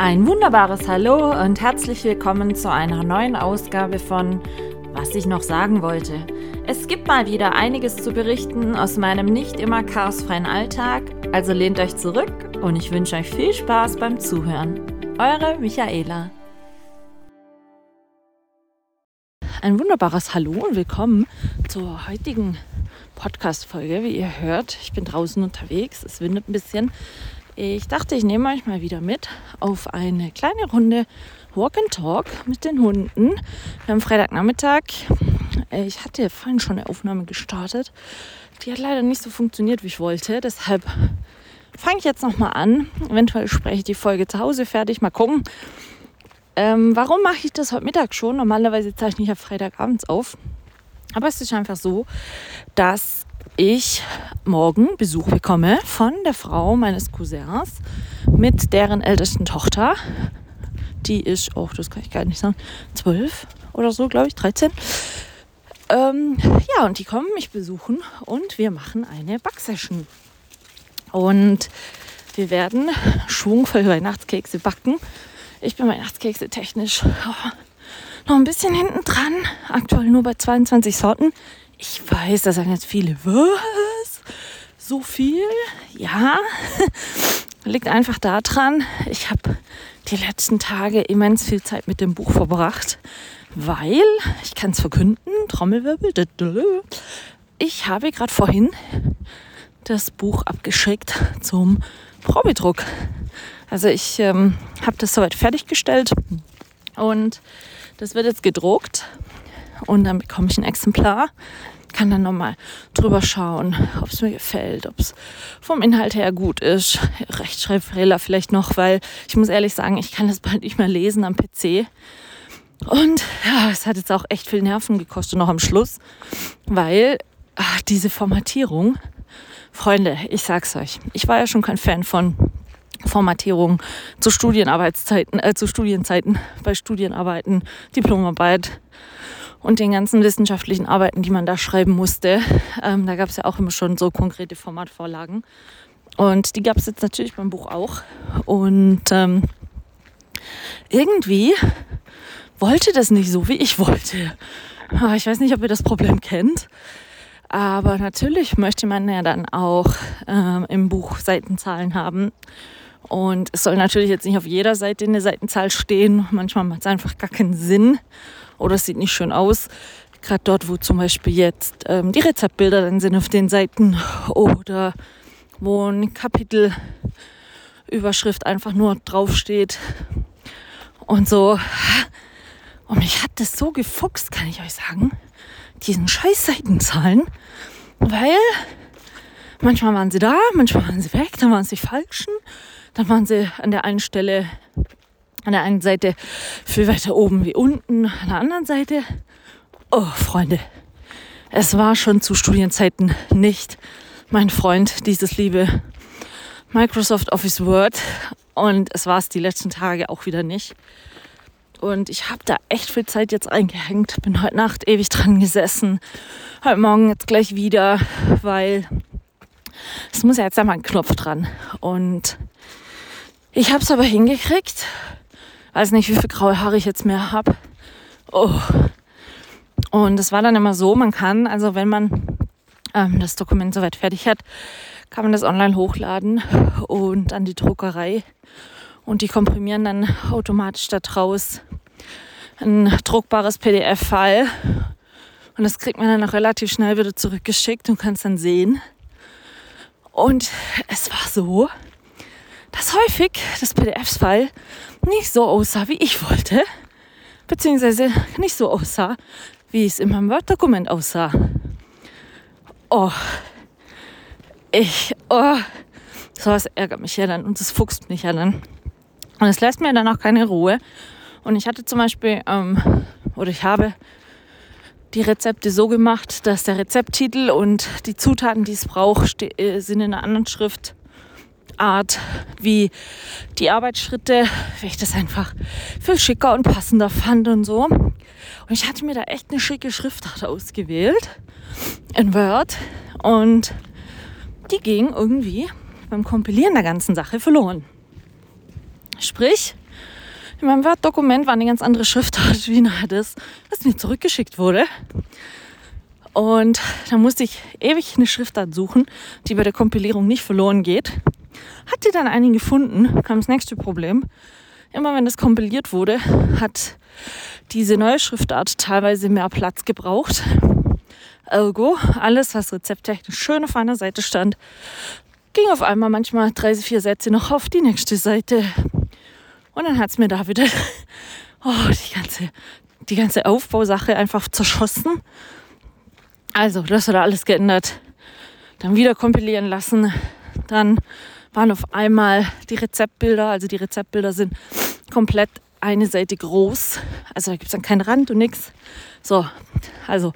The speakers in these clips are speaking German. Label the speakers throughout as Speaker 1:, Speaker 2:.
Speaker 1: Ein wunderbares Hallo und herzlich willkommen zu einer neuen Ausgabe von Was ich noch sagen wollte. Es gibt mal wieder einiges zu berichten aus meinem nicht immer chaosfreien Alltag, also lehnt euch zurück und ich wünsche euch viel Spaß beim Zuhören. Eure Michaela. Ein wunderbares Hallo und willkommen zur heutigen Podcast-Folge. Wie ihr hört, ich bin draußen unterwegs, es windet ein bisschen. Ich dachte, ich nehme euch mal wieder mit auf eine kleine Runde Walk and Talk mit den Hunden. Wir haben Freitagnachmittag. Ich hatte vorhin schon eine Aufnahme gestartet. Die hat leider nicht so funktioniert, wie ich wollte. Deshalb fange ich jetzt nochmal an. Eventuell spreche ich die Folge zu Hause fertig. Mal gucken. Ähm, warum mache ich das heute Mittag schon? Normalerweise zeichne ich ja Freitagabends auf. Aber es ist einfach so, dass ich morgen Besuch bekomme von der Frau meines Cousins mit deren ältesten Tochter. Die ist, oh, das kann ich gar nicht sagen, zwölf oder so, glaube ich, 13. Ähm, ja, und die kommen mich besuchen und wir machen eine Backsession. Und wir werden schwungvoll Weihnachtskekse backen. Ich bin Weihnachtskekse technisch oh, noch ein bisschen hinten dran. Aktuell nur bei 22 Sorten. Ich weiß, da sagen jetzt viele, was? So viel? Ja, liegt einfach daran, ich habe die letzten Tage immens viel Zeit mit dem Buch verbracht, weil, ich kann es verkünden, Trommelwirbel, ich habe gerade vorhin das Buch abgeschickt zum Probedruck. Also ich ähm, habe das soweit fertiggestellt und das wird jetzt gedruckt und dann bekomme ich ein Exemplar. Kann dann nochmal drüber schauen, ob es mir gefällt, ob es vom Inhalt her gut ist. Rechtschreibfehler vielleicht noch, weil ich muss ehrlich sagen, ich kann das bald nicht mehr lesen am PC. Und ja, es hat jetzt auch echt viel Nerven gekostet noch am Schluss, weil ach, diese Formatierung, Freunde, ich sag's euch, ich war ja schon kein Fan von Formatierung zu Studienarbeitszeiten, äh, zu Studienzeiten, bei Studienarbeiten, Diplomarbeit, und den ganzen wissenschaftlichen Arbeiten, die man da schreiben musste. Ähm, da gab es ja auch immer schon so konkrete Formatvorlagen. Und die gab es jetzt natürlich beim Buch auch. Und ähm, irgendwie wollte das nicht so, wie ich wollte. Ah, ich weiß nicht, ob ihr das Problem kennt. Aber natürlich möchte man ja dann auch ähm, im Buch Seitenzahlen haben. Und es soll natürlich jetzt nicht auf jeder Seite eine Seitenzahl stehen. Manchmal macht es einfach gar keinen Sinn oder es sieht nicht schön aus. Gerade dort, wo zum Beispiel jetzt ähm, die Rezeptbilder dann sind auf den Seiten oder wo ein Kapitelüberschrift einfach nur draufsteht und so. Und mich hat das so gefuchst, kann ich euch sagen, diesen scheiß Seitenzahlen, weil manchmal waren sie da, manchmal waren sie weg, dann waren sie falschen, dann waren sie an der einen Stelle an der einen Seite viel weiter oben wie unten, an der anderen Seite. Oh, Freunde, es war schon zu Studienzeiten nicht mein Freund, dieses liebe Microsoft Office Word. Und es war es die letzten Tage auch wieder nicht. Und ich habe da echt viel Zeit jetzt eingehängt. Bin heute Nacht ewig dran gesessen. Heute Morgen jetzt gleich wieder, weil es muss ja jetzt einmal ein Knopf dran. Und ich habe es aber hingekriegt weiß nicht, wie viel graue Haare ich jetzt mehr habe. Oh. Und es war dann immer so, man kann, also wenn man ähm, das Dokument soweit fertig hat, kann man das online hochladen und an die Druckerei. Und die komprimieren dann automatisch daraus ein druckbares PDF-File. Und das kriegt man dann auch relativ schnell wieder zurückgeschickt und kann es dann sehen. Und es war so, dass häufig das PDF-File nicht so aussah, wie ich wollte, beziehungsweise nicht so aussah, wie es in meinem Word-Dokument aussah. Oh, ich, oh, sowas ärgert mich ja dann und das fuchst mich ja dann. Und es lässt mir dann auch keine Ruhe. Und ich hatte zum Beispiel, ähm, oder ich habe die Rezepte so gemacht, dass der Rezepttitel und die Zutaten, die es braucht, äh, sind in einer anderen Schrift Art wie die Arbeitsschritte, weil ich das einfach viel schicker und passender fand und so. Und ich hatte mir da echt eine schicke Schriftart ausgewählt in Word und die ging irgendwie beim Kompilieren der ganzen Sache verloren. Sprich, In meinem Word-Dokument war eine ganz andere Schriftart wie nachher das, was mir zurückgeschickt wurde. Und da musste ich ewig eine Schriftart suchen, die bei der Kompilierung nicht verloren geht. Hatte dann einen gefunden, kam das nächste Problem. Immer wenn das kompiliert wurde, hat diese neue Schriftart teilweise mehr Platz gebraucht. Ergo, alles, was rezepttechnisch schön auf einer Seite stand, ging auf einmal manchmal drei, vier Sätze noch auf die nächste Seite. Und dann hat es mir da wieder oh, die, ganze, die ganze Aufbausache einfach zerschossen. Also, das hat alles geändert. Dann wieder kompilieren lassen. Dann waren auf einmal die Rezeptbilder, also die Rezeptbilder sind komplett eine Seite groß. Also da gibt es dann keinen Rand und nichts. So, also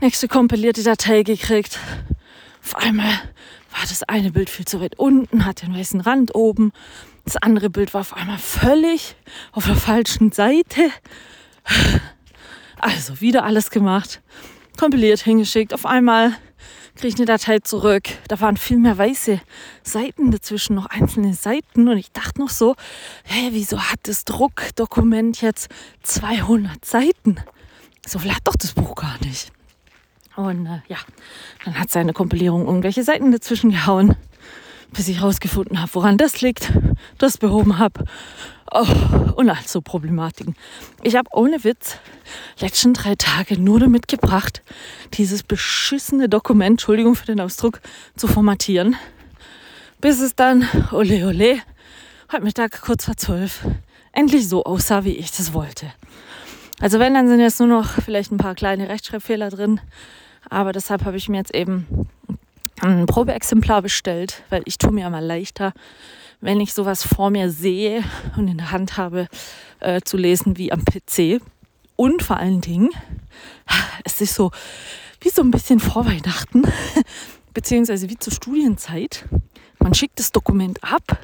Speaker 1: nächste kompilierte Datei gekriegt. Auf einmal war das eine Bild viel zu weit unten, hat den weißen Rand oben. Das andere Bild war auf einmal völlig auf der falschen Seite. Also wieder alles gemacht, kompiliert, hingeschickt. Auf einmal kriege ich eine Datei zurück. Da waren viel mehr weiße Seiten dazwischen, noch einzelne Seiten. Und ich dachte noch so, hä, wieso hat das Druckdokument jetzt 200 Seiten? So viel hat doch das Buch gar nicht. Und äh, ja, dann hat seine Kompilierung irgendwelche Seiten dazwischen gehauen, bis ich herausgefunden habe, woran das liegt, das behoben habe. Oh, und all so Problematiken. Ich habe ohne Witz letzten drei Tage nur damit gebracht, dieses beschissene Dokument, Entschuldigung für den Ausdruck, zu formatieren. Bis es dann, ole ole, heute Mittag kurz vor zwölf, endlich so aussah, wie ich das wollte. Also wenn, dann sind jetzt nur noch vielleicht ein paar kleine Rechtschreibfehler drin. Aber deshalb habe ich mir jetzt eben ein Probeexemplar bestellt, weil ich tue mir mal leichter, wenn ich sowas vor mir sehe und in der Hand habe, äh, zu lesen wie am PC. Und vor allen Dingen, es ist so wie so ein bisschen vor Weihnachten, beziehungsweise wie zur Studienzeit. Man schickt das Dokument ab,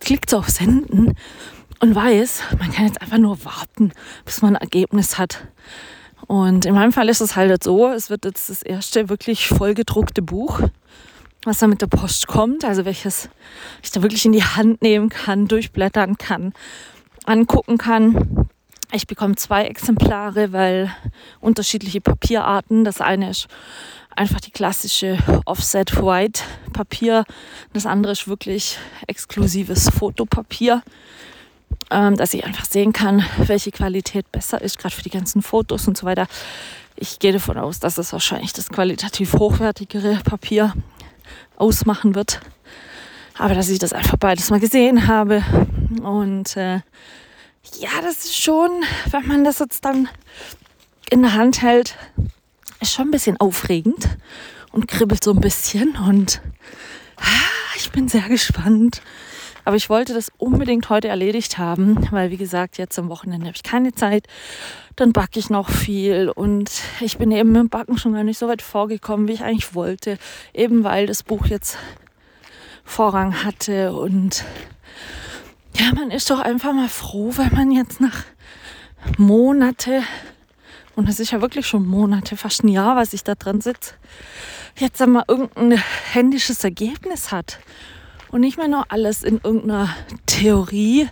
Speaker 1: klickt auf Senden und weiß, man kann jetzt einfach nur warten, bis man ein Ergebnis hat. Und in meinem Fall ist es halt so, es wird jetzt das erste wirklich vollgedruckte Buch, was da mit der Post kommt, also welches ich da wirklich in die Hand nehmen kann, durchblättern kann, angucken kann. Ich bekomme zwei Exemplare, weil unterschiedliche Papierarten. Das eine ist einfach die klassische Offset White Papier. Das andere ist wirklich exklusives Fotopapier ähm, dass ich einfach sehen kann, welche Qualität besser ist, gerade für die ganzen Fotos und so weiter. Ich gehe davon aus, dass es wahrscheinlich das qualitativ hochwertigere Papier ausmachen wird. Aber dass ich das einfach beides mal gesehen habe. Und äh, ja, das ist schon, wenn man das jetzt dann in der Hand hält, ist schon ein bisschen aufregend und kribbelt so ein bisschen. Und ah, ich bin sehr gespannt, aber ich wollte das unbedingt heute erledigt haben, weil wie gesagt, jetzt am Wochenende habe ich keine Zeit. Dann backe ich noch viel und ich bin eben mit dem Backen schon gar nicht so weit vorgekommen, wie ich eigentlich wollte. Eben weil das Buch jetzt Vorrang hatte und ja, man ist doch einfach mal froh, wenn man jetzt nach Monate und es ist ja wirklich schon Monate, fast ein Jahr, was ich da dran sitze, jetzt einmal irgendein händisches Ergebnis hat und nicht mehr nur alles in irgendeiner Theorie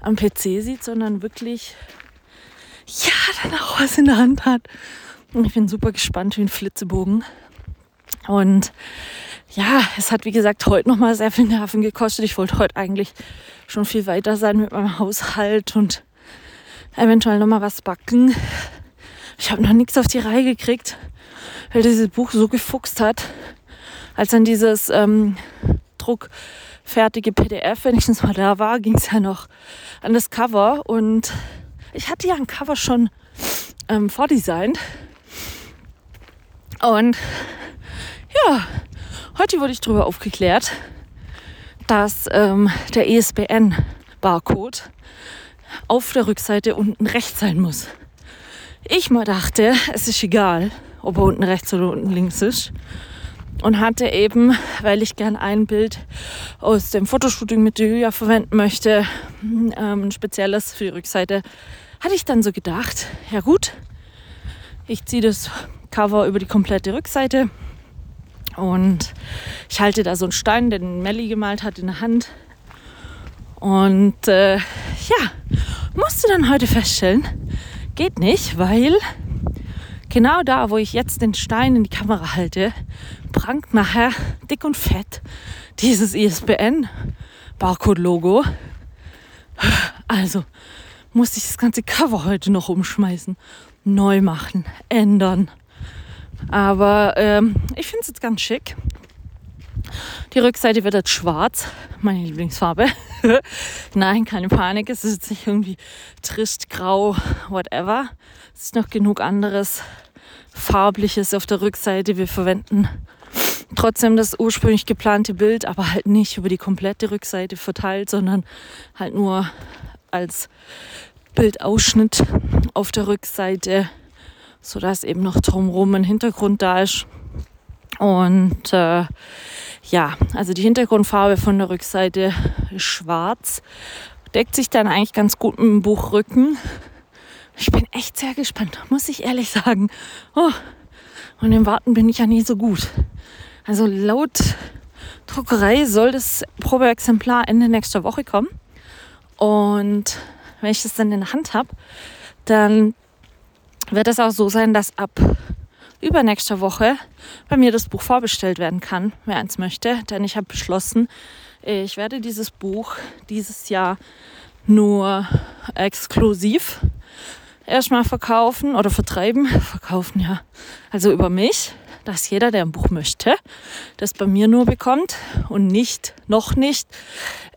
Speaker 1: am PC sieht, sondern wirklich, ja, dann auch was in der Hand hat. Und ich bin super gespannt wie ein Flitzebogen. Und ja, es hat wie gesagt heute nochmal sehr viel Nerven gekostet. Ich wollte heute eigentlich schon viel weiter sein mit meinem Haushalt und eventuell nochmal was backen. Ich habe noch nichts auf die Reihe gekriegt, weil dieses Buch so gefuchst hat, als dann dieses ähm, druckfertige PDF, wenn ich das mal da war, ging es ja noch an das Cover. Und ich hatte ja ein Cover schon ähm, vordesignt. Und ja, heute wurde ich darüber aufgeklärt, dass ähm, der ESBN-Barcode auf der Rückseite unten rechts sein muss. Ich mal dachte, es ist egal, ob er unten rechts oder unten links ist und hatte eben, weil ich gern ein Bild aus dem Fotoshooting mit Julia verwenden möchte, ähm, ein spezielles für die Rückseite, hatte ich dann so gedacht, ja gut, ich ziehe das Cover über die komplette Rückseite und ich halte da so einen Stein, den Melli gemalt hat, in der Hand Und äh, ja, musste dann heute feststellen, geht nicht, weil genau da, wo ich jetzt den Stein in die Kamera halte, prangt nachher dick und fett dieses ISBN Barcode-Logo. Also musste ich das ganze Cover heute noch umschmeißen, neu machen, ändern. Aber ähm, ich finde es jetzt ganz schick. Die Rückseite wird jetzt schwarz, meine Lieblingsfarbe. Nein, keine Panik, es ist jetzt nicht irgendwie trist, grau, whatever. Ist noch genug anderes farbliches auf der Rückseite. Wir verwenden trotzdem das ursprünglich geplante Bild, aber halt nicht über die komplette Rückseite verteilt, sondern halt nur als Bildausschnitt auf der Rückseite, sodass eben noch drumherum ein Hintergrund da ist. Und äh, ja, also die Hintergrundfarbe von der Rückseite ist schwarz. Deckt sich dann eigentlich ganz gut mit dem Buchrücken. Ich bin echt sehr gespannt, muss ich ehrlich sagen. Oh, und im Warten bin ich ja nie so gut. Also laut Druckerei soll das Probeexemplar Ende nächster Woche kommen. Und wenn ich das dann in der Hand habe, dann wird es auch so sein, dass ab übernächster Woche bei mir das Buch vorbestellt werden kann, wer eins möchte. Denn ich habe beschlossen, ich werde dieses Buch dieses Jahr nur exklusiv erstmal verkaufen oder vertreiben. Verkaufen, ja. Also über mich, dass jeder, der ein Buch möchte, das bei mir nur bekommt und nicht, noch nicht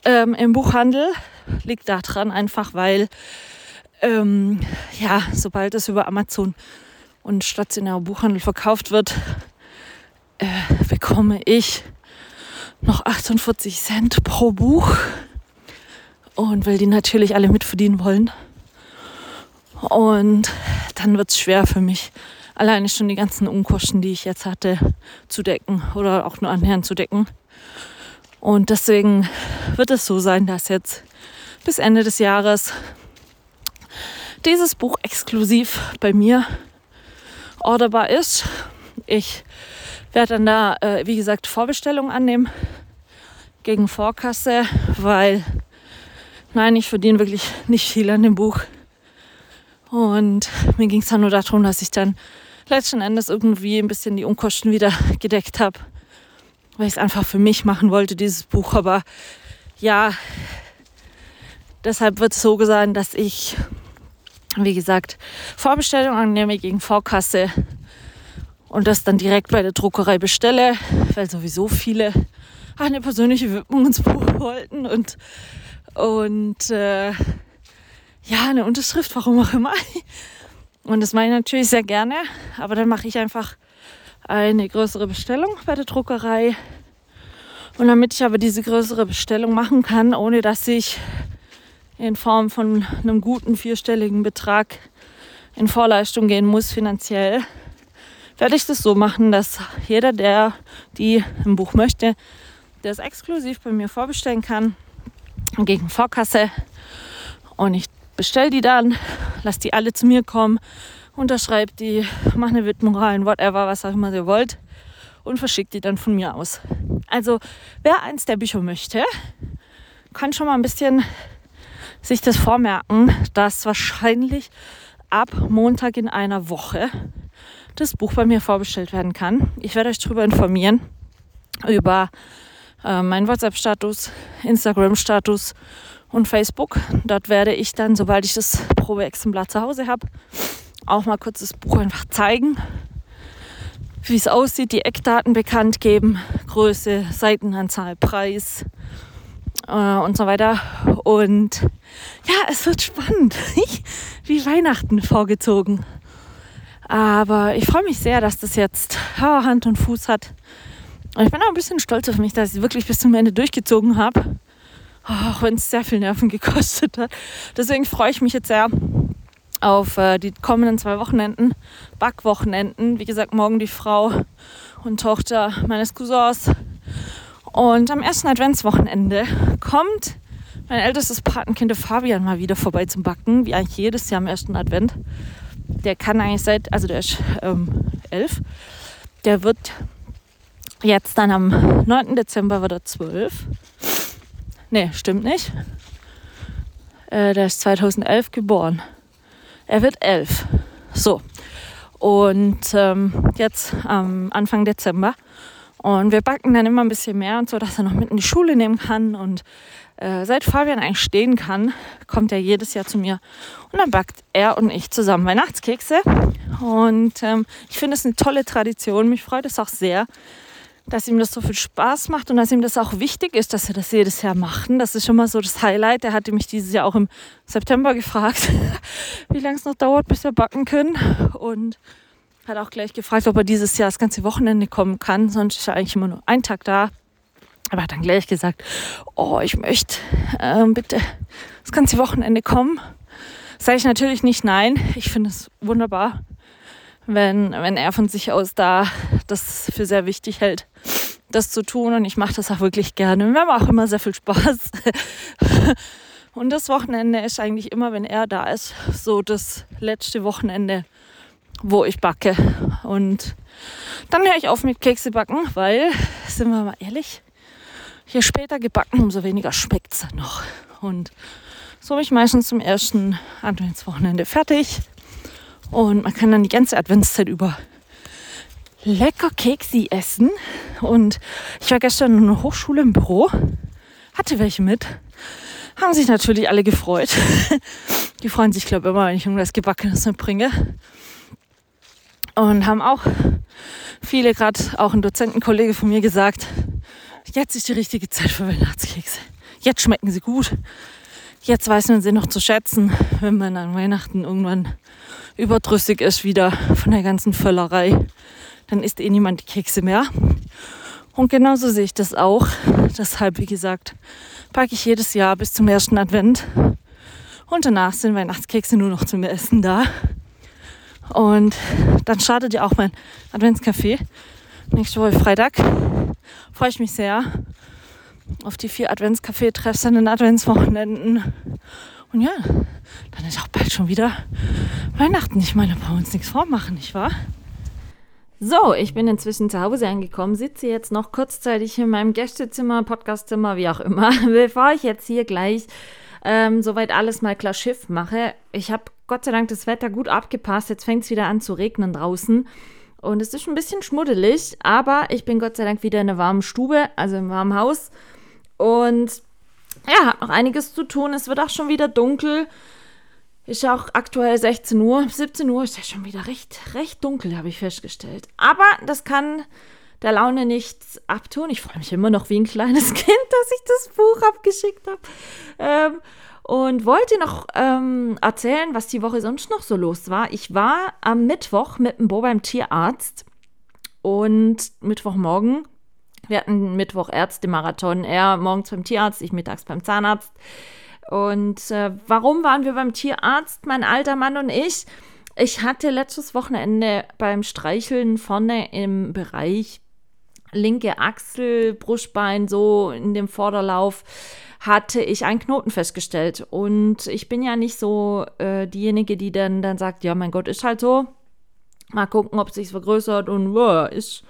Speaker 1: ähm, im Buchhandel. Liegt daran einfach, weil ähm, ja, sobald es über Amazon und stationärer Buchhandel verkauft wird, äh, bekomme ich noch 48 Cent pro Buch. Und weil die natürlich alle mitverdienen wollen. Und dann wird es schwer für mich, alleine schon die ganzen Unkosten, die ich jetzt hatte, zu decken oder auch nur annähernd zu decken. Und deswegen wird es so sein, dass jetzt bis Ende des Jahres dieses Buch exklusiv bei mir orderbar ist. Ich werde dann da, äh, wie gesagt, Vorbestellungen annehmen gegen Vorkasse, weil nein, ich verdiene wirklich nicht viel an dem Buch. Und mir ging es dann nur darum, dass ich dann letzten Endes irgendwie ein bisschen die Unkosten wieder gedeckt habe, weil ich es einfach für mich machen wollte, dieses Buch. Aber ja, deshalb wird es so sein, dass ich wie gesagt, Vorbestellung annehme gegen Vorkasse und das dann direkt bei der Druckerei bestelle, weil sowieso viele eine persönliche Widmung ins Buch wollten und, und äh, ja, eine Unterschrift, warum auch immer. Und das mache ich natürlich sehr gerne, aber dann mache ich einfach eine größere Bestellung bei der Druckerei. Und damit ich aber diese größere Bestellung machen kann, ohne dass ich in Form von einem guten vierstelligen Betrag in Vorleistung gehen muss finanziell, werde ich das so machen, dass jeder, der die ein Buch möchte, es exklusiv bei mir vorbestellen kann gegen Vorkasse und ich bestelle die dann, lasse die alle zu mir kommen, unterschreibe die, mache eine Widmung whatever, was auch immer ihr wollt und verschickt die dann von mir aus. Also wer eins der Bücher möchte, kann schon mal ein bisschen sich das vormerken, dass wahrscheinlich ab Montag in einer Woche das Buch bei mir vorbestellt werden kann. Ich werde euch darüber informieren, über äh, meinen WhatsApp-Status, Instagram-Status und Facebook. Dort werde ich dann, sobald ich das Probeexemplar zu Hause habe, auch mal kurz das Buch einfach zeigen, wie es aussieht, die Eckdaten bekannt geben, Größe, Seitenanzahl, Preis, äh, und so weiter. Und ja, es wird spannend. Wie Weihnachten vorgezogen. Aber ich freue mich sehr, dass das jetzt Hand und Fuß hat. Und ich bin auch ein bisschen stolz auf mich, dass ich wirklich bis zum Ende durchgezogen habe. Auch wenn es sehr viel Nerven gekostet hat. Deswegen freue ich mich jetzt sehr auf äh, die kommenden zwei Wochenenden, Backwochenenden. Wie gesagt, morgen die Frau und Tochter meines Cousins und am ersten Adventswochenende kommt mein ältestes Patenkind Fabian mal wieder vorbei zum Backen, wie eigentlich jedes Jahr am ersten Advent. Der kann eigentlich seit, also der ist ähm, elf. Der wird jetzt dann am 9. Dezember wird er zwölf. Nee, stimmt nicht. Äh, der ist 2011 geboren. Er wird elf. So. Und ähm, jetzt am Anfang Dezember. Und wir backen dann immer ein bisschen mehr und so, dass er noch mit in die Schule nehmen kann. Und äh, seit Fabian eigentlich stehen kann, kommt er jedes Jahr zu mir und dann backt er und ich zusammen Weihnachtskekse. Und ähm, ich finde es eine tolle Tradition. Mich freut es auch sehr, dass ihm das so viel Spaß macht und dass ihm das auch wichtig ist, dass wir das jedes Jahr machen. Das ist schon mal so das Highlight. Er hatte mich dieses Jahr auch im September gefragt, wie lange es noch dauert, bis wir backen können. Und hat auch gleich gefragt, ob er dieses Jahr das ganze Wochenende kommen kann. Sonst ist er eigentlich immer nur einen Tag da. Aber hat dann gleich gesagt, oh, ich möchte äh, bitte das ganze Wochenende kommen. Sage ich natürlich nicht nein. Ich finde es wunderbar, wenn, wenn er von sich aus da das für sehr wichtig hält, das zu tun. Und ich mache das auch wirklich gerne. Wir haben auch immer sehr viel Spaß. Und das Wochenende ist eigentlich immer, wenn er da ist, so das letzte Wochenende, wo ich backe. Und dann höre ich auf mit Kekse backen, weil, sind wir mal ehrlich, je später gebacken, umso weniger schmeckt es noch. Und so habe ich meistens zum ersten Adventswochenende fertig. Und man kann dann die ganze Adventszeit über lecker Keksi essen. Und ich war gestern in einer Hochschule im Büro, hatte welche mit. Haben sich natürlich alle gefreut. Die freuen sich, glaube ich, immer, wenn ich irgendwas Gebackenes mitbringe. Und haben auch viele, gerade auch ein Dozentenkollege von mir gesagt, jetzt ist die richtige Zeit für Weihnachtskekse. Jetzt schmecken sie gut. Jetzt weiß man sie noch zu schätzen, wenn man an Weihnachten irgendwann überdrüssig ist wieder von der ganzen Völlerei. Dann isst eh niemand die Kekse mehr. Und genauso sehe ich das auch. Deshalb, wie gesagt, packe ich jedes Jahr bis zum ersten Advent. Und danach sind Weihnachtskekse nur noch zum Essen da. Und dann startet ja auch mein Adventscafé. Nächste Woche Freitag. Freue ich mich sehr auf die vier Adventscafé-Treffs an den Adventswochenenden. Und ja, dann ist auch bald schon wieder Weihnachten. Ich meine, bei uns nichts vormachen, nicht wahr? So, ich bin inzwischen zu Hause angekommen, sitze jetzt noch kurzzeitig in meinem Gästezimmer, Podcastzimmer, wie auch immer, bevor ich jetzt hier gleich ähm, soweit alles mal klar Schiff mache. Ich habe Gott sei Dank das Wetter gut abgepasst. Jetzt fängt es wieder an zu regnen draußen. Und es ist ein bisschen schmuddelig, aber ich bin Gott sei Dank wieder in einer warmen Stube, also im warmen Haus. Und ja, hat noch einiges zu tun. Es wird auch schon wieder dunkel. Ist ja auch aktuell 16 Uhr. 17 Uhr ist ja schon wieder recht, recht dunkel, habe ich festgestellt. Aber das kann der Laune nichts abtun. Ich freue mich immer noch wie ein kleines Kind, dass ich das Buch abgeschickt habe. Ähm, und wollte noch ähm, erzählen, was die Woche sonst noch so los war. Ich war am Mittwoch mit dem Bo beim Tierarzt und Mittwochmorgen. Wir hatten Mittwoch Ärzte-Marathon. Er morgens beim Tierarzt, ich mittags beim Zahnarzt. Und äh, warum waren wir beim Tierarzt, mein alter Mann und ich? Ich hatte letztes Wochenende beim Streicheln vorne im Bereich linke Achsel, Brustbein, so in dem Vorderlauf hatte ich einen Knoten festgestellt. Und ich bin ja nicht so äh, diejenige, die dann, dann sagt, ja, mein Gott, ist halt so. Mal gucken, ob es sich vergrößert und wow, ist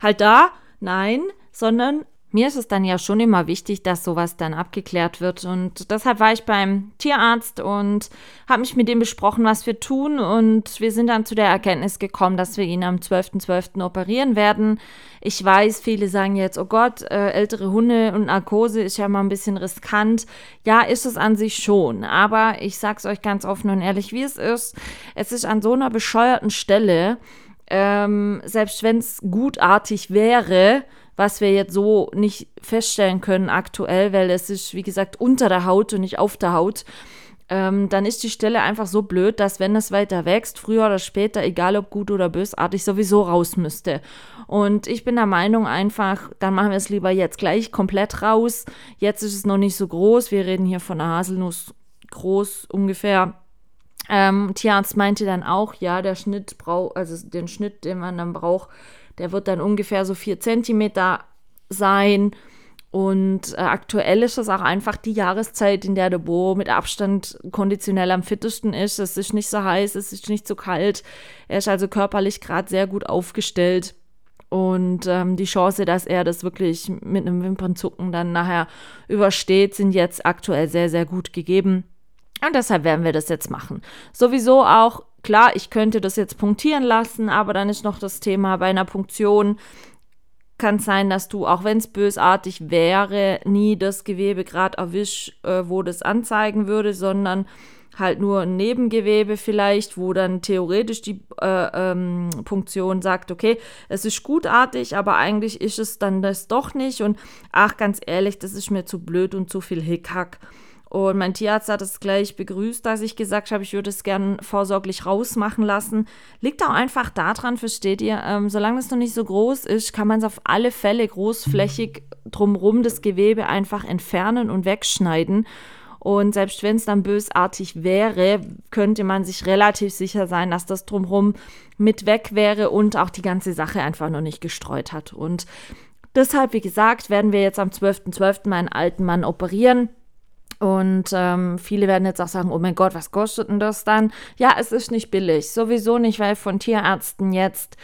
Speaker 1: halt da. Nein, sondern mir ist es dann ja schon immer wichtig, dass sowas dann abgeklärt wird. Und deshalb war ich beim Tierarzt und habe mich mit dem besprochen, was wir tun. Und wir sind dann zu der Erkenntnis gekommen, dass wir ihn am 12.12. .12. operieren werden. Ich weiß, viele sagen jetzt, oh Gott, äh, ältere Hunde und Narkose ist ja mal ein bisschen riskant. Ja, ist es an sich schon. Aber ich sag's euch ganz offen und ehrlich, wie es ist. Es ist an so einer bescheuerten Stelle, ähm, selbst wenn es gutartig wäre, was wir jetzt so nicht feststellen können aktuell, weil es ist, wie gesagt, unter der Haut und nicht auf der Haut. Ähm, dann ist die Stelle einfach so blöd, dass wenn es weiter wächst, früher oder später, egal ob gut oder bösartig, sowieso raus müsste. Und ich bin der Meinung einfach, dann machen wir es lieber jetzt gleich komplett raus. Jetzt ist es noch nicht so groß. Wir reden hier von einer Haselnuss groß ungefähr. Ähm, Tierarzt meinte dann auch, ja, der Schnitt braucht, also den Schnitt, den man dann braucht, der wird dann ungefähr so vier Zentimeter sein. Und äh, aktuell ist das auch einfach die Jahreszeit, in der der Bo mit Abstand konditionell am fittesten ist. Es ist nicht so heiß, es ist nicht so kalt. Er ist also körperlich gerade sehr gut aufgestellt. Und ähm, die Chance, dass er das wirklich mit einem Wimpernzucken dann nachher übersteht, sind jetzt aktuell sehr, sehr gut gegeben. Und deshalb werden wir das jetzt machen. Sowieso auch, klar, ich könnte das jetzt punktieren lassen, aber dann ist noch das Thema bei einer Punktion kann sein, dass du, auch wenn es bösartig wäre, nie das Gewebe gerade erwisch, äh, wo das anzeigen würde, sondern halt nur ein Nebengewebe vielleicht, wo dann theoretisch die äh, ähm, Punktion sagt, okay, es ist gutartig, aber eigentlich ist es dann das doch nicht und ach, ganz ehrlich, das ist mir zu blöd und zu viel Hickhack. Und mein Tierarzt hat es gleich begrüßt, dass ich gesagt habe, ich würde es gern vorsorglich rausmachen lassen. Liegt auch einfach daran, versteht ihr, ähm, solange es noch nicht so groß ist, kann man es auf alle Fälle großflächig drumrum das Gewebe einfach entfernen und wegschneiden. Und selbst wenn es dann bösartig wäre, könnte man sich relativ sicher sein, dass das drumherum mit weg wäre und auch die ganze Sache einfach noch nicht gestreut hat. Und deshalb, wie gesagt, werden wir jetzt am 12.12. .12. meinen alten Mann operieren. Und ähm, viele werden jetzt auch sagen, oh mein Gott, was kostet denn das dann? Ja, es ist nicht billig. Sowieso nicht, weil von Tierärzten jetzt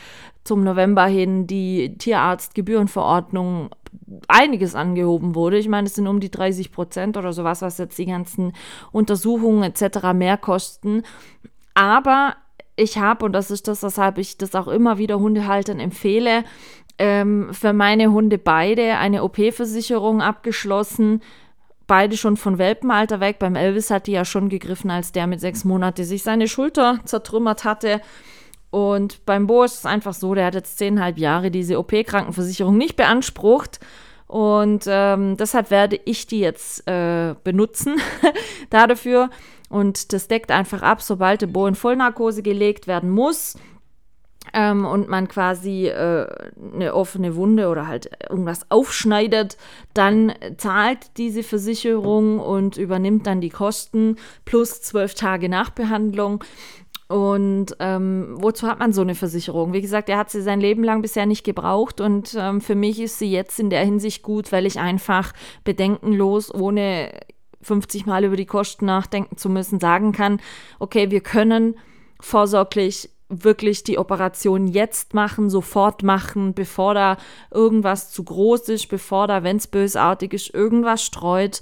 Speaker 1: zum November hin die Tierarztgebührenverordnung einiges angehoben wurde. Ich meine, es sind um die 30 Prozent oder sowas, was jetzt die ganzen Untersuchungen etc. mehr kosten. Aber ich habe, und das ist das, weshalb ich das auch immer wieder Hundehaltern empfehle, ähm, für meine Hunde beide eine OP-Versicherung abgeschlossen beide schon von Welpenalter weg. Beim Elvis hat die ja schon gegriffen, als der mit sechs Monaten sich seine Schulter zertrümmert hatte. Und beim Bo ist es einfach so, der hat jetzt zehnhalb Jahre diese OP-Krankenversicherung nicht beansprucht. Und ähm, deshalb werde ich die jetzt äh, benutzen dafür. Und das deckt einfach ab, sobald der Bo in Vollnarkose gelegt werden muss, ähm, und man quasi äh, eine offene Wunde oder halt irgendwas aufschneidet, dann zahlt diese Versicherung und übernimmt dann die Kosten plus zwölf Tage Nachbehandlung. Und ähm, wozu hat man so eine Versicherung? Wie gesagt, er hat sie sein Leben lang bisher nicht gebraucht und ähm, für mich ist sie jetzt in der Hinsicht gut, weil ich einfach bedenkenlos, ohne 50 Mal über die Kosten nachdenken zu müssen, sagen kann, okay, wir können vorsorglich wirklich die Operation jetzt machen, sofort machen, bevor da irgendwas zu groß ist, bevor da, wenn es bösartig ist, irgendwas streut.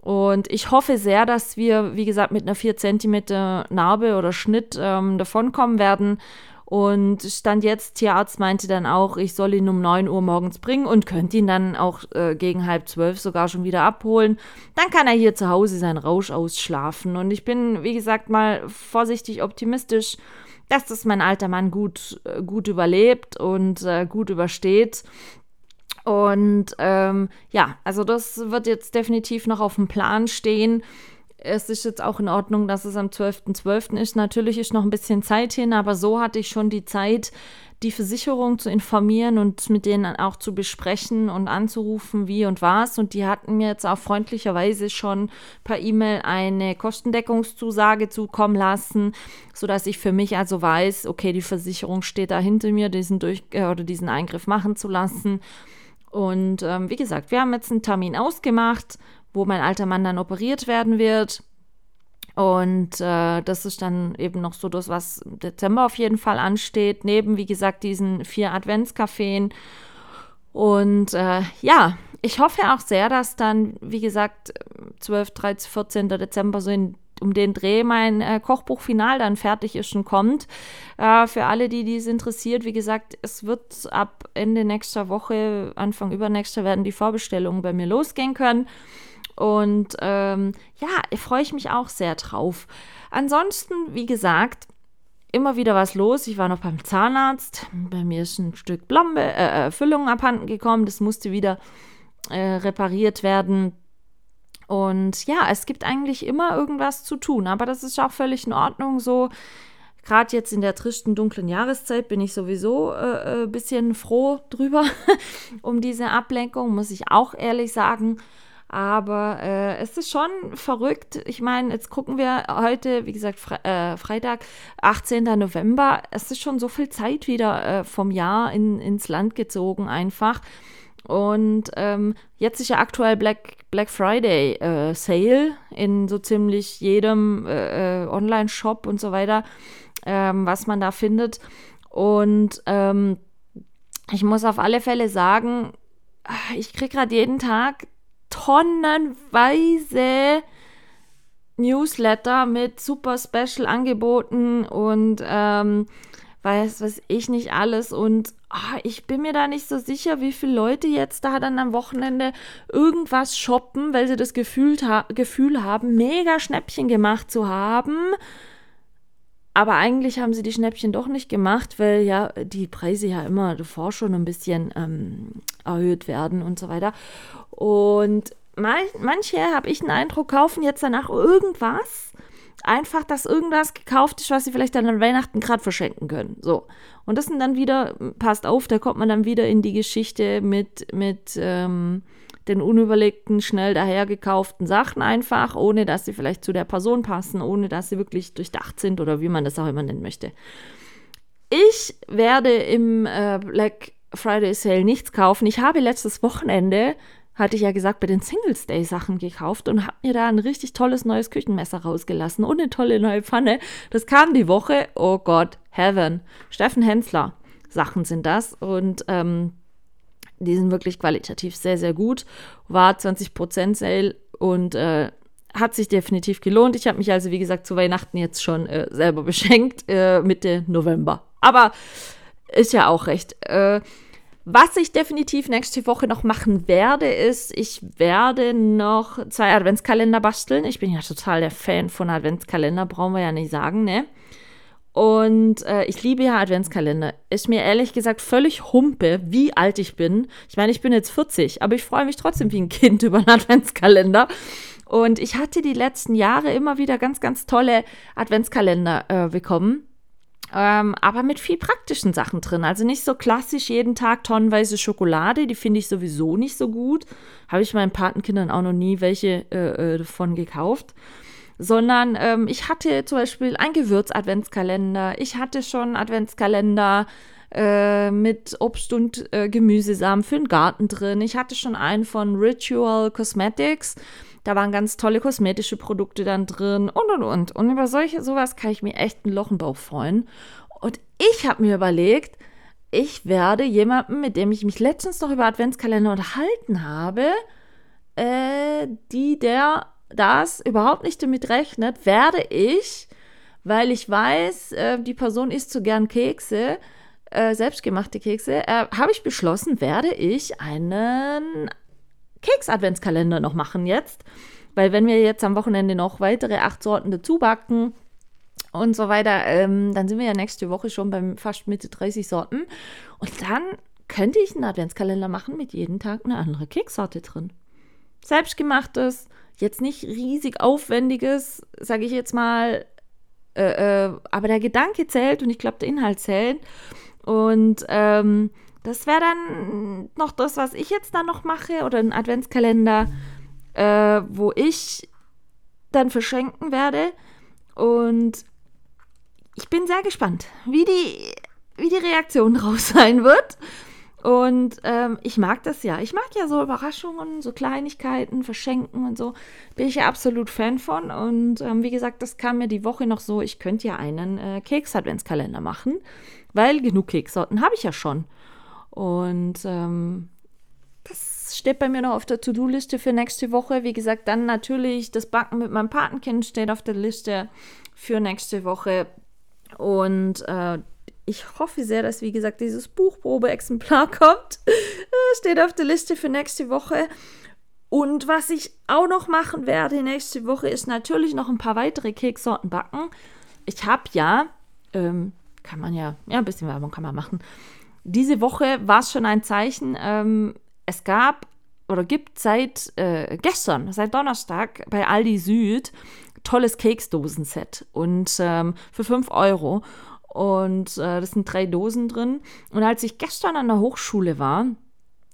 Speaker 1: Und ich hoffe sehr, dass wir, wie gesagt, mit einer 4 cm Narbe oder Schnitt ähm, davonkommen werden. Und Stand jetzt, Tierarzt meinte dann auch, ich soll ihn um 9 Uhr morgens bringen und könnte ihn dann auch äh, gegen halb zwölf sogar schon wieder abholen. Dann kann er hier zu Hause seinen Rausch ausschlafen. Und ich bin, wie gesagt, mal vorsichtig optimistisch dass das mein alter Mann gut, äh, gut überlebt und äh, gut übersteht. Und ähm, ja, also das wird jetzt definitiv noch auf dem Plan stehen. Es ist jetzt auch in Ordnung, dass es am 12.12. .12. ist. Natürlich ist noch ein bisschen Zeit hin, aber so hatte ich schon die Zeit, die Versicherung zu informieren und mit denen auch zu besprechen und anzurufen, wie und was. Und die hatten mir jetzt auch freundlicherweise schon per E-Mail eine Kostendeckungszusage zukommen lassen, sodass ich für mich also weiß, okay, die Versicherung steht da hinter mir, diesen, durch, äh, oder diesen Eingriff machen zu lassen. Und ähm, wie gesagt, wir haben jetzt einen Termin ausgemacht, wo mein alter Mann dann operiert werden wird. Und äh, das ist dann eben noch so das, was im Dezember auf jeden Fall ansteht, neben, wie gesagt, diesen vier Adventskaffeen. Und äh, ja, ich hoffe auch sehr, dass dann, wie gesagt, 12, 13, 14. Dezember so in, um den Dreh mein äh, Kochbuchfinal dann fertig ist und kommt. Äh, für alle, die dies interessiert, wie gesagt, es wird ab Ende nächster Woche, Anfang übernächster werden die Vorbestellungen bei mir losgehen können. Und ähm, ja, freue ich mich auch sehr drauf. Ansonsten, wie gesagt, immer wieder was los. Ich war noch beim Zahnarzt. Bei mir ist ein Stück Blombe, äh, äh, Füllung abhanden gekommen. Das musste wieder äh, repariert werden. Und ja, es gibt eigentlich immer irgendwas zu tun, aber das ist auch völlig in Ordnung so. Gerade jetzt in der tristen, dunklen Jahreszeit bin ich sowieso ein äh, äh, bisschen froh drüber, um diese Ablenkung, muss ich auch ehrlich sagen. Aber äh, es ist schon verrückt. Ich meine, jetzt gucken wir heute, wie gesagt, Fre äh, Freitag, 18. November. Es ist schon so viel Zeit wieder äh, vom Jahr in, ins Land gezogen, einfach. Und ähm, jetzt ist ja aktuell Black, Black Friday äh, Sale in so ziemlich jedem äh, äh, Online-Shop und so weiter, ähm, was man da findet. Und ähm, ich muss auf alle Fälle sagen, ich kriege gerade jeden Tag tonnenweise Newsletter mit super Special-Angeboten und ähm, weiß was ich nicht alles. Und oh, ich bin mir da nicht so sicher, wie viele Leute jetzt da dann am Wochenende irgendwas shoppen, weil sie das Gefühl, ha Gefühl haben, mega Schnäppchen gemacht zu haben. Aber eigentlich haben sie die Schnäppchen doch nicht gemacht, weil ja die Preise ja immer davor schon ein bisschen ähm, erhöht werden und so weiter. Und manche, habe ich den Eindruck, kaufen jetzt danach irgendwas. Einfach, dass irgendwas gekauft ist, was sie vielleicht dann an Weihnachten gerade verschenken können. So. Und das sind dann wieder, passt auf, da kommt man dann wieder in die Geschichte mit, mit ähm, den unüberlegten, schnell dahergekauften Sachen einfach, ohne dass sie vielleicht zu der Person passen, ohne dass sie wirklich durchdacht sind oder wie man das auch immer nennen möchte. Ich werde im äh, Black Friday Sale nichts kaufen. Ich habe letztes Wochenende hatte ich ja gesagt, bei den Singles Day Sachen gekauft und habe mir da ein richtig tolles neues Küchenmesser rausgelassen und eine tolle neue Pfanne. Das kam die Woche. Oh Gott, Heaven. Steffen Hensler Sachen sind das und ähm, die sind wirklich qualitativ sehr, sehr gut. War 20% Sale und äh, hat sich definitiv gelohnt. Ich habe mich also, wie gesagt, zu Weihnachten jetzt schon äh, selber beschenkt, äh, Mitte November. Aber ist ja auch recht. Äh, was ich definitiv nächste Woche noch machen werde, ist, ich werde noch zwei Adventskalender basteln. Ich bin ja total der Fan von Adventskalender, brauchen wir ja nicht sagen, ne? Und äh, ich liebe ja Adventskalender. Ist mir ehrlich gesagt völlig humpe, wie alt ich bin. Ich meine, ich bin jetzt 40, aber ich freue mich trotzdem wie ein Kind über einen Adventskalender. Und ich hatte die letzten Jahre immer wieder ganz, ganz tolle Adventskalender äh, bekommen. Ähm, aber mit viel praktischen Sachen drin. Also nicht so klassisch jeden Tag tonnenweise Schokolade, die finde ich sowieso nicht so gut. Habe ich meinen Patenkindern auch noch nie welche äh, äh, davon gekauft. Sondern ähm, ich hatte zum Beispiel einen Gewürz-Adventskalender. Ich hatte schon Adventskalender äh, mit Obst und äh, Gemüsesamen für den Garten drin. Ich hatte schon einen von Ritual Cosmetics. Da waren ganz tolle kosmetische Produkte dann drin und und und. Und über solche sowas kann ich mir echt einen Lochenbauch freuen. Und ich habe mir überlegt, ich werde jemanden, mit dem ich mich letztens noch über Adventskalender unterhalten habe, äh, die der das überhaupt nicht damit rechnet, werde ich, weil ich weiß, äh, die Person isst so gern Kekse, äh, selbstgemachte Kekse, äh, habe ich beschlossen, werde ich einen Keks-Adventskalender noch machen jetzt. Weil wenn wir jetzt am Wochenende noch weitere acht Sorten dazu backen und so weiter, ähm, dann sind wir ja nächste Woche schon beim fast Mitte 30 Sorten. Und dann könnte ich einen Adventskalender machen mit jeden Tag eine andere Keksorte drin. Selbstgemachtes, jetzt nicht riesig aufwendiges, sage ich jetzt mal, äh, äh, aber der Gedanke zählt und ich glaube, der Inhalt zählt. Und ähm, das wäre dann noch das, was ich jetzt dann noch mache oder ein Adventskalender, äh, wo ich dann verschenken werde. Und ich bin sehr gespannt, wie die, wie die Reaktion draus sein wird. Und ähm, ich mag das ja. Ich mag ja so Überraschungen, so Kleinigkeiten, Verschenken und so. Bin ich ja absolut Fan von. Und ähm, wie gesagt, das kam mir die Woche noch so, ich könnte ja einen äh, Keks-Adventskalender machen, weil genug Keksorten habe ich ja schon. Und ähm, das steht bei mir noch auf der To-Do-Liste für nächste Woche. Wie gesagt, dann natürlich das Backen mit meinem Patenkind steht auf der Liste für nächste Woche. Und äh, ich hoffe sehr, dass, wie gesagt, dieses Buchprobe-Exemplar kommt. steht auf der Liste für nächste Woche. Und was ich auch noch machen werde nächste Woche, ist natürlich noch ein paar weitere Keksorten backen. Ich habe ja, ähm, kann man ja, ja, ein bisschen Werbung kann man machen diese Woche war es schon ein Zeichen. Ähm, es gab oder gibt seit äh, gestern, seit Donnerstag bei Aldi Süd tolles Keksdosenset und ähm, für 5 Euro. Und äh, das sind drei Dosen drin. Und als ich gestern an der Hochschule war,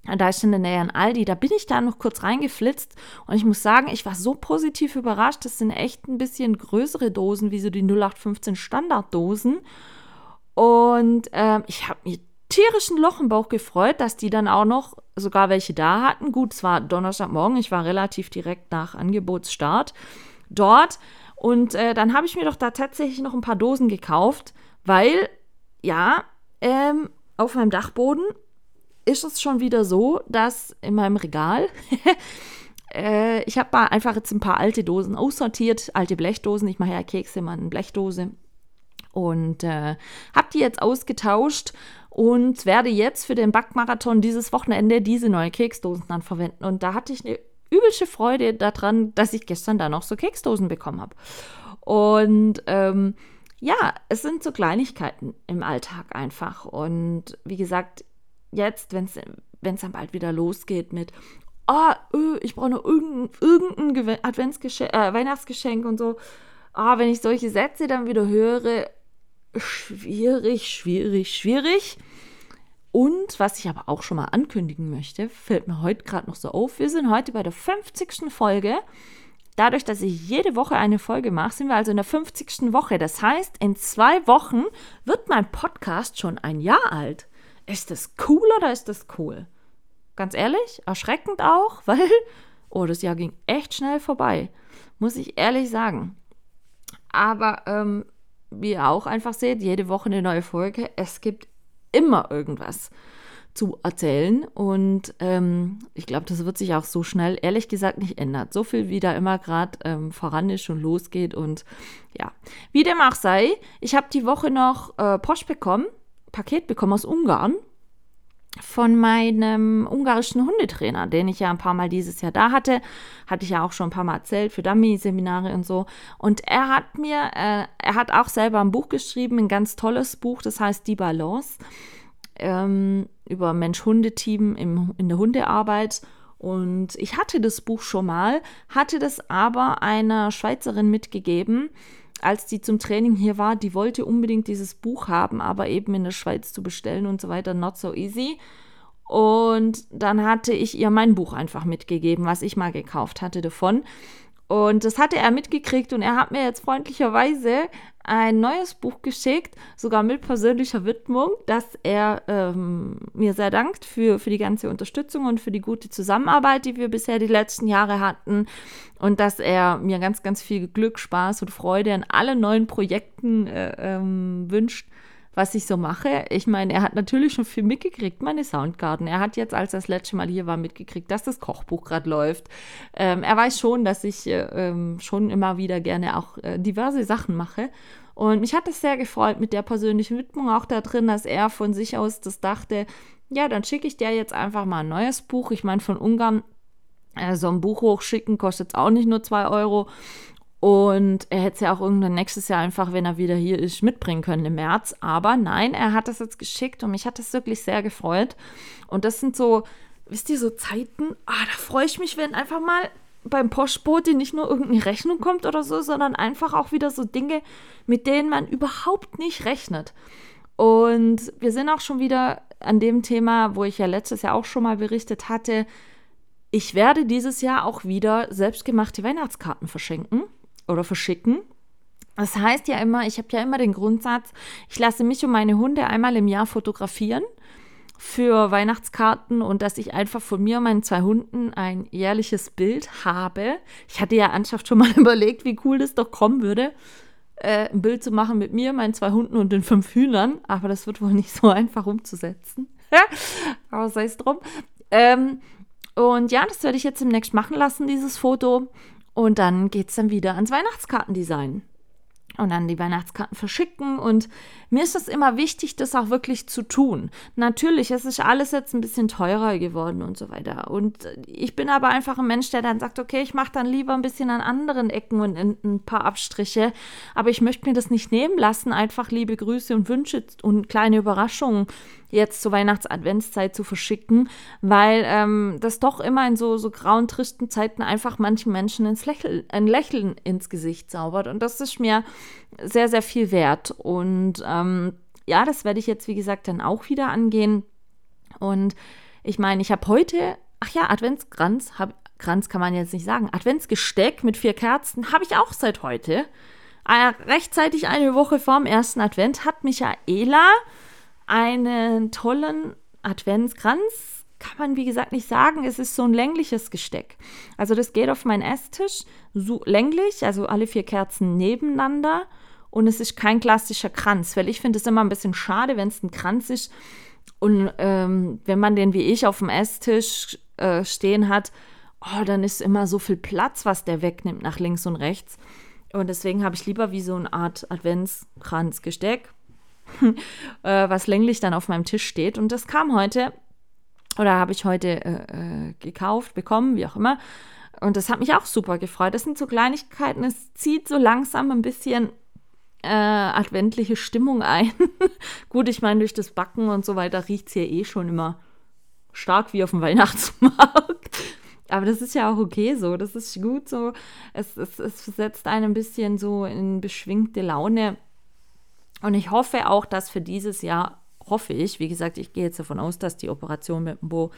Speaker 1: da ist in der Nähe an Aldi, da bin ich da noch kurz reingeflitzt und ich muss sagen, ich war so positiv überrascht. Das sind echt ein bisschen größere Dosen, wie so die 0815 Standarddosen. Und ähm, ich habe mir tierischen Loch im Bauch gefreut, dass die dann auch noch sogar welche da hatten. Gut, es war Donnerstagmorgen, ich war relativ direkt nach Angebotsstart dort. Und äh, dann habe ich mir doch da tatsächlich noch ein paar Dosen gekauft, weil, ja, ähm, auf meinem Dachboden ist es schon wieder so, dass in meinem Regal äh, ich habe einfach jetzt ein paar alte Dosen aussortiert, alte Blechdosen. Ich mache ja Kekse immer in Blechdose. Und äh, habe die jetzt ausgetauscht und werde jetzt für den Backmarathon dieses Wochenende diese neue Keksdosen dann verwenden. Und da hatte ich eine übelsche Freude daran, dass ich gestern da noch so Keksdosen bekommen habe. Und ähm, ja, es sind so Kleinigkeiten im Alltag einfach. Und wie gesagt, jetzt, wenn es dann bald wieder losgeht mit, oh, ich brauche noch irgendein, irgendein Adventsgeschenk, äh, Weihnachtsgeschenk und so. Ah, wenn ich solche Sätze dann wieder höre, schwierig, schwierig, schwierig. Und was ich aber auch schon mal ankündigen möchte, fällt mir heute gerade noch so auf. Wir sind heute bei der 50. Folge. Dadurch, dass ich jede Woche eine Folge mache, sind wir also in der 50. Woche. Das heißt, in zwei Wochen wird mein Podcast schon ein Jahr alt. Ist das cool oder ist das cool? Ganz ehrlich, erschreckend auch, weil, oh, das Jahr ging echt schnell vorbei. Muss ich ehrlich sagen. Aber ähm, wie ihr auch einfach seht, jede Woche eine neue Folge. Es gibt immer irgendwas zu erzählen. Und ähm, ich glaube, das wird sich auch so schnell, ehrlich gesagt, nicht ändern. So viel, wie da immer gerade ähm, voran ist und losgeht. Und ja, wie dem auch sei, ich habe die Woche noch äh, Post bekommen, Paket bekommen aus Ungarn von meinem ungarischen Hundetrainer, den ich ja ein paar Mal dieses Jahr da hatte. Hatte ich ja auch schon ein paar Mal erzählt für Dummy-Seminare und so. Und er hat mir, äh, er hat auch selber ein Buch geschrieben, ein ganz tolles Buch, das heißt Die Balance, ähm, über Mensch-Hunde-Team in der Hundearbeit. Und ich hatte das Buch schon mal, hatte das aber einer Schweizerin mitgegeben als die zum Training hier war, die wollte unbedingt dieses Buch haben, aber eben in der Schweiz zu bestellen und so weiter, not so easy. Und dann hatte ich ihr mein Buch einfach mitgegeben, was ich mal gekauft hatte davon. Und das hatte er mitgekriegt und er hat mir jetzt freundlicherweise ein neues Buch geschickt, sogar mit persönlicher Widmung, dass er ähm, mir sehr dankt für, für die ganze Unterstützung und für die gute Zusammenarbeit, die wir bisher die letzten Jahre hatten. Und dass er mir ganz, ganz viel Glück, Spaß und Freude an allen neuen Projekten äh, ähm, wünscht was ich so mache. Ich meine, er hat natürlich schon viel mitgekriegt, meine Soundgarden. Er hat jetzt, als er das letzte Mal hier war, mitgekriegt, dass das Kochbuch gerade läuft. Ähm, er weiß schon, dass ich äh, ähm, schon immer wieder gerne auch äh, diverse Sachen mache. Und mich hat es sehr gefreut mit der persönlichen Widmung auch da drin, dass er von sich aus das dachte, ja, dann schicke ich dir jetzt einfach mal ein neues Buch. Ich meine, von Ungarn äh, so ein Buch hochschicken kostet auch nicht nur zwei Euro. Und er hätte es ja auch irgendwann nächstes Jahr einfach, wenn er wieder hier ist, mitbringen können im März. Aber nein, er hat das jetzt geschickt und mich hat das wirklich sehr gefreut. Und das sind so, wisst ihr, so Zeiten, ah, da freue ich mich, wenn einfach mal beim Postbote nicht nur irgendeine Rechnung kommt oder so, sondern einfach auch wieder so Dinge, mit denen man überhaupt nicht rechnet. Und wir sind auch schon wieder an dem Thema, wo ich ja letztes Jahr auch schon mal berichtet hatte. Ich werde dieses Jahr auch wieder selbstgemachte Weihnachtskarten verschenken oder verschicken. Das heißt ja immer, ich habe ja immer den Grundsatz, ich lasse mich und meine Hunde einmal im Jahr fotografieren für Weihnachtskarten und dass ich einfach von mir und meinen zwei Hunden ein jährliches Bild habe. Ich hatte ja ernsthaft schon mal überlegt, wie cool das doch kommen würde, äh, ein Bild zu machen mit mir, meinen zwei Hunden und den fünf Hühnern, aber das wird wohl nicht so einfach umzusetzen. aber sei es drum. Ähm, und ja, das werde ich jetzt demnächst machen lassen, dieses Foto. Und dann geht es dann wieder ans Weihnachtskartendesign. Und dann die Weihnachtskarten verschicken. Und mir ist es immer wichtig, das auch wirklich zu tun. Natürlich, es ist alles jetzt ein bisschen teurer geworden und so weiter. Und ich bin aber einfach ein Mensch, der dann sagt, okay, ich mache dann lieber ein bisschen an anderen Ecken und ein paar Abstriche. Aber ich möchte mir das nicht nehmen lassen, einfach liebe Grüße und Wünsche und kleine Überraschungen jetzt zur Weihnachts-Adventszeit zu verschicken, weil ähm, das doch immer in so, so grauen, tristen Zeiten einfach manchen Menschen ins Lächeln, ein Lächeln ins Gesicht zaubert. Und das ist mir sehr, sehr viel wert. Und ähm, ja, das werde ich jetzt, wie gesagt, dann auch wieder angehen. Und ich meine, ich habe heute, ach ja, Adventskranz, hab, Kranz kann man jetzt nicht sagen, Adventsgesteck mit vier Kerzen habe ich auch seit heute. Äh, rechtzeitig eine Woche vorm ersten Advent hat Michaela einen tollen Adventskranz. Kann man, wie gesagt, nicht sagen. Es ist so ein längliches Gesteck. Also das geht auf meinen Esstisch so länglich, also alle vier Kerzen nebeneinander. Und es ist kein klassischer Kranz, weil ich finde es immer ein bisschen schade, wenn es ein Kranz ist. Und ähm, wenn man den wie ich auf dem Esstisch äh, stehen hat oh, dann ist immer so viel Platz, was der wegnimmt nach links und rechts. Und deswegen habe ich lieber wie so eine Art Adventskranzgesteck, was länglich dann auf meinem Tisch steht. Und das kam heute, oder habe ich heute äh, äh, gekauft, bekommen, wie auch immer. Und das hat mich auch super gefreut. Das sind so Kleinigkeiten, es zieht so langsam ein bisschen äh, adventliche Stimmung ein. Gut, ich meine, durch das Backen und so weiter riecht es hier eh schon immer stark wie auf dem Weihnachtsmarkt. Aber das ist ja auch okay so. Das ist gut so. Es, es, es setzt einen ein bisschen so in beschwingte Laune. Und ich hoffe auch, dass für dieses Jahr, hoffe ich, wie gesagt, ich gehe jetzt davon aus, dass die Operation mit dem Bo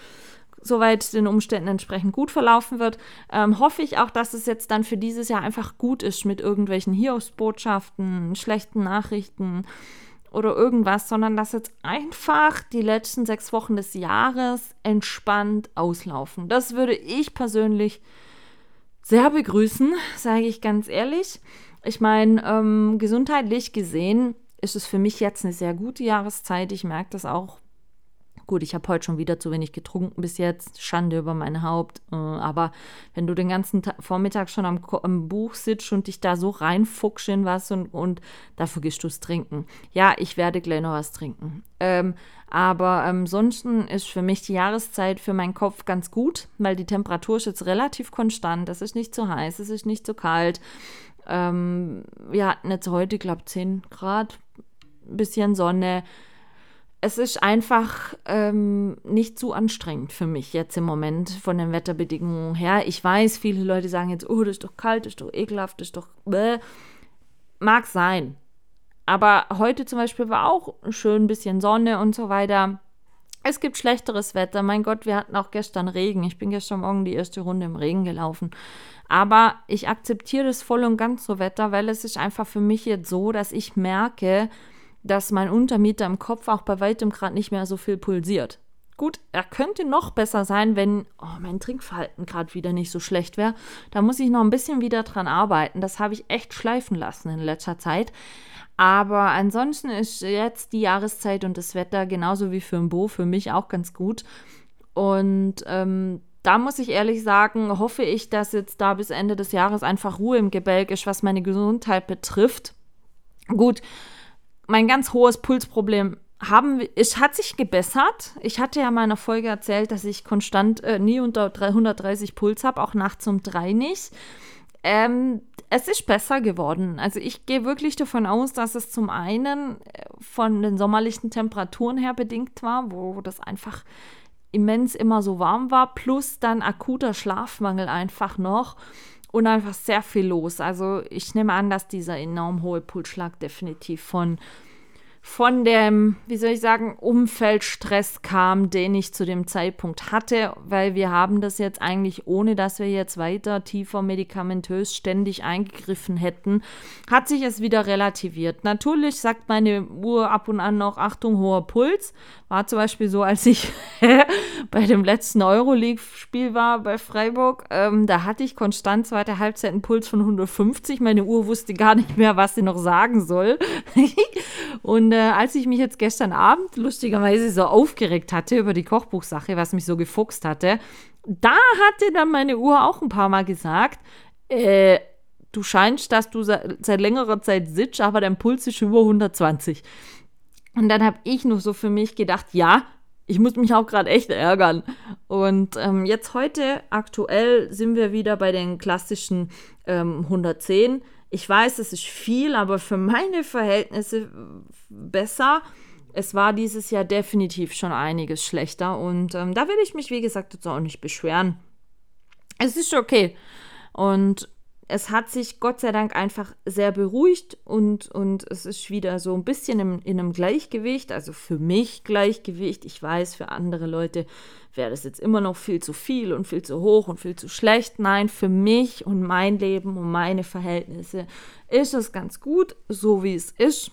Speaker 1: soweit den Umständen entsprechend gut verlaufen wird, ähm, hoffe ich auch, dass es jetzt dann für dieses Jahr einfach gut ist mit irgendwelchen Hiobsbotschaften, schlechten Nachrichten oder irgendwas, sondern dass jetzt einfach die letzten sechs Wochen des Jahres entspannt auslaufen. Das würde ich persönlich sehr begrüßen, sage ich ganz ehrlich. Ich meine, ähm, gesundheitlich gesehen ist es für mich jetzt eine sehr gute Jahreszeit. Ich merke das auch Gut, ich habe heute schon wieder zu wenig getrunken bis jetzt. Schande über mein Haupt. Äh, aber wenn du den ganzen Tag, Vormittag schon am, am, Buch sitzt und dich da so reinfuchst in was und, und da vergisst du es trinken. Ja, ich werde gleich noch was trinken. Ähm, aber ansonsten ist für mich die Jahreszeit für meinen Kopf ganz gut, weil die Temperatur ist jetzt relativ konstant. Es ist nicht zu heiß, es ist nicht zu kalt. Ähm, wir hatten jetzt heute, glaube ich, 10 Grad, bisschen Sonne es ist einfach ähm, nicht zu anstrengend für mich jetzt im Moment von den Wetterbedingungen her. Ich weiß, viele Leute sagen jetzt, oh, das ist doch kalt, das ist doch ekelhaft, das ist doch. Bäh. Mag sein. Aber heute zum Beispiel war auch schön ein bisschen Sonne und so weiter. Es gibt schlechteres Wetter. Mein Gott, wir hatten auch gestern Regen. Ich bin gestern Morgen die erste Runde im Regen gelaufen. Aber ich akzeptiere das voll und ganz so Wetter, weil es ist einfach für mich jetzt so, dass ich merke, dass mein Untermieter im Kopf auch bei weitem gerade nicht mehr so viel pulsiert. Gut, er könnte noch besser sein, wenn oh, mein Trinkverhalten gerade wieder nicht so schlecht wäre. Da muss ich noch ein bisschen wieder dran arbeiten. Das habe ich echt schleifen lassen in letzter Zeit. Aber ansonsten ist jetzt die Jahreszeit und das Wetter genauso wie für ein Bo für mich auch ganz gut. Und ähm, da muss ich ehrlich sagen, hoffe ich, dass jetzt da bis Ende des Jahres einfach Ruhe im Gebälk ist, was meine Gesundheit betrifft. Gut, mein ganz hohes Pulsproblem haben, es hat sich gebessert. Ich hatte ja mal in einer Folge erzählt, dass ich konstant äh, nie unter 330 Puls habe, auch nachts um drei nicht. Ähm, es ist besser geworden. Also ich gehe wirklich davon aus, dass es zum einen äh, von den sommerlichen Temperaturen her bedingt war, wo das einfach immens immer so warm war, plus dann akuter Schlafmangel einfach noch und einfach sehr viel los. Also ich nehme an, dass dieser enorm hohe Pulsschlag definitiv von von dem, wie soll ich sagen, Umfeldstress kam, den ich zu dem Zeitpunkt hatte, weil wir haben das jetzt eigentlich, ohne dass wir jetzt weiter tiefer medikamentös ständig eingegriffen hätten, hat sich es wieder relativiert. Natürlich sagt meine Uhr ab und an noch, Achtung, hoher Puls. War zum Beispiel so, als ich bei dem letzten Euroleague-Spiel war bei Freiburg, ähm, da hatte ich konstant zweite Halbzeit einen Puls von 150. Meine Uhr wusste gar nicht mehr, was sie noch sagen soll. und äh, als ich mich jetzt gestern Abend lustigerweise so aufgeregt hatte über die Kochbuchsache, was mich so gefuchst hatte, da hatte dann meine Uhr auch ein paar Mal gesagt, äh, du scheinst, dass du seit längerer Zeit sitzt, aber dein Puls ist über 120. Und dann habe ich nur so für mich gedacht, ja, ich muss mich auch gerade echt ärgern. Und ähm, jetzt heute aktuell sind wir wieder bei den klassischen ähm, 110 ich weiß, es ist viel, aber für meine Verhältnisse besser. Es war dieses Jahr definitiv schon einiges schlechter und ähm, da will ich mich, wie gesagt, jetzt auch nicht beschweren. Es ist okay. Und es hat sich Gott sei Dank einfach sehr beruhigt und, und es ist wieder so ein bisschen im, in einem Gleichgewicht, also für mich Gleichgewicht. Ich weiß, für andere Leute wäre das jetzt immer noch viel zu viel und viel zu hoch und viel zu schlecht. Nein, für mich und mein Leben und meine Verhältnisse ist es ganz gut, so wie es ist.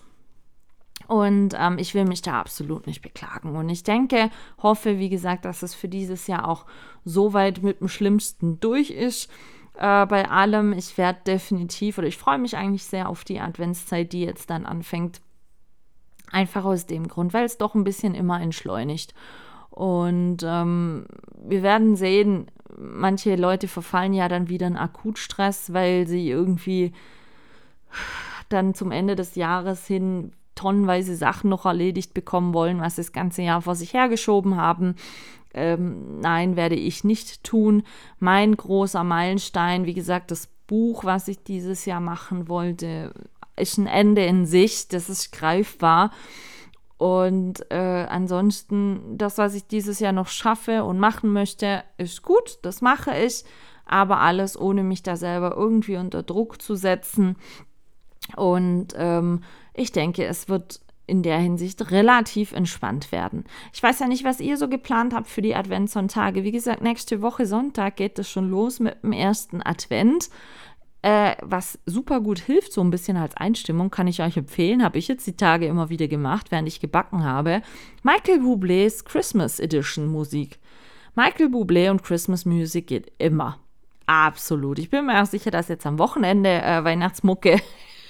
Speaker 1: Und ähm, ich will mich da absolut nicht beklagen. Und ich denke, hoffe, wie gesagt, dass es für dieses Jahr auch so weit mit dem Schlimmsten durch ist äh, bei allem. Ich werde definitiv oder ich freue mich eigentlich sehr auf die Adventszeit, die jetzt dann anfängt. Einfach aus dem Grund, weil es doch ein bisschen immer entschleunigt. Und ähm, wir werden sehen, manche Leute verfallen ja dann wieder in Akutstress, weil sie irgendwie dann zum Ende des Jahres hin tonnenweise Sachen noch erledigt bekommen wollen, was das ganze Jahr vor sich hergeschoben haben. Ähm, nein, werde ich nicht tun. Mein großer Meilenstein, wie gesagt, das Buch, was ich dieses Jahr machen wollte, ist ein Ende in sich. Das ist greifbar. Und äh, ansonsten, das, was ich dieses Jahr noch schaffe und machen möchte, ist gut. Das mache ich. Aber alles, ohne mich da selber irgendwie unter Druck zu setzen. Und ähm, ich denke, es wird in der Hinsicht relativ entspannt werden. Ich weiß ja nicht, was ihr so geplant habt für die Adventssonntage. Wie gesagt, nächste Woche Sonntag geht es schon los mit dem ersten Advent. Äh, was super gut hilft, so ein bisschen als Einstimmung, kann ich euch empfehlen. Habe ich jetzt die Tage immer wieder gemacht, während ich gebacken habe. Michael Bublés Christmas Edition Musik. Michael Bublé und Christmas Music geht immer. Absolut. Ich bin mir auch sicher, dass jetzt am Wochenende äh, Weihnachtsmucke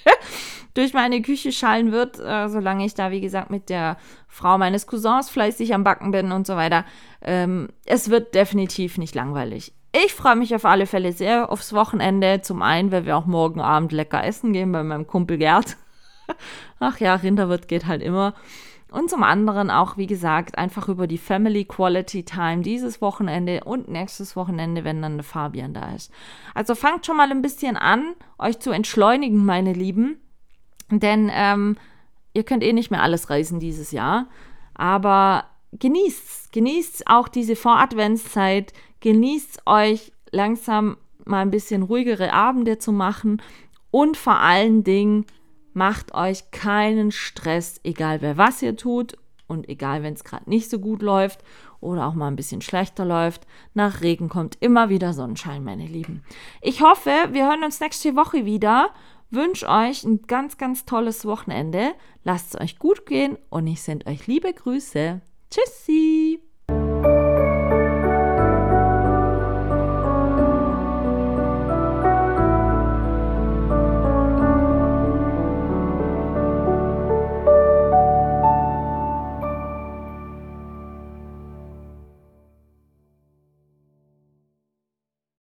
Speaker 1: durch meine Küche schallen wird, äh, solange ich da, wie gesagt, mit der Frau meines Cousins fleißig am Backen bin und so weiter. Ähm, es wird definitiv nicht langweilig. Ich freue mich auf alle Fälle sehr aufs Wochenende. Zum einen, weil wir auch morgen Abend lecker essen gehen bei meinem Kumpel Gerd. Ach ja, Rinderwirt geht halt immer. Und zum anderen auch, wie gesagt, einfach über die Family Quality Time dieses Wochenende und nächstes Wochenende, wenn dann der Fabian da ist. Also fangt schon mal ein bisschen an, euch zu entschleunigen, meine Lieben. Denn ähm, ihr könnt eh nicht mehr alles reisen dieses Jahr. Aber genießt Genießt auch diese Voradventszeit, genießt euch langsam mal ein bisschen ruhigere Abende zu machen und vor allen Dingen macht euch keinen Stress, egal wer was ihr tut und egal wenn es gerade nicht so gut läuft oder auch mal ein bisschen schlechter läuft. Nach Regen kommt immer wieder Sonnenschein, meine Lieben. Ich hoffe, wir hören uns nächste Woche wieder. Wünsche euch ein ganz, ganz tolles Wochenende. Lasst es euch gut gehen und ich sende euch liebe Grüße. Tschüssi!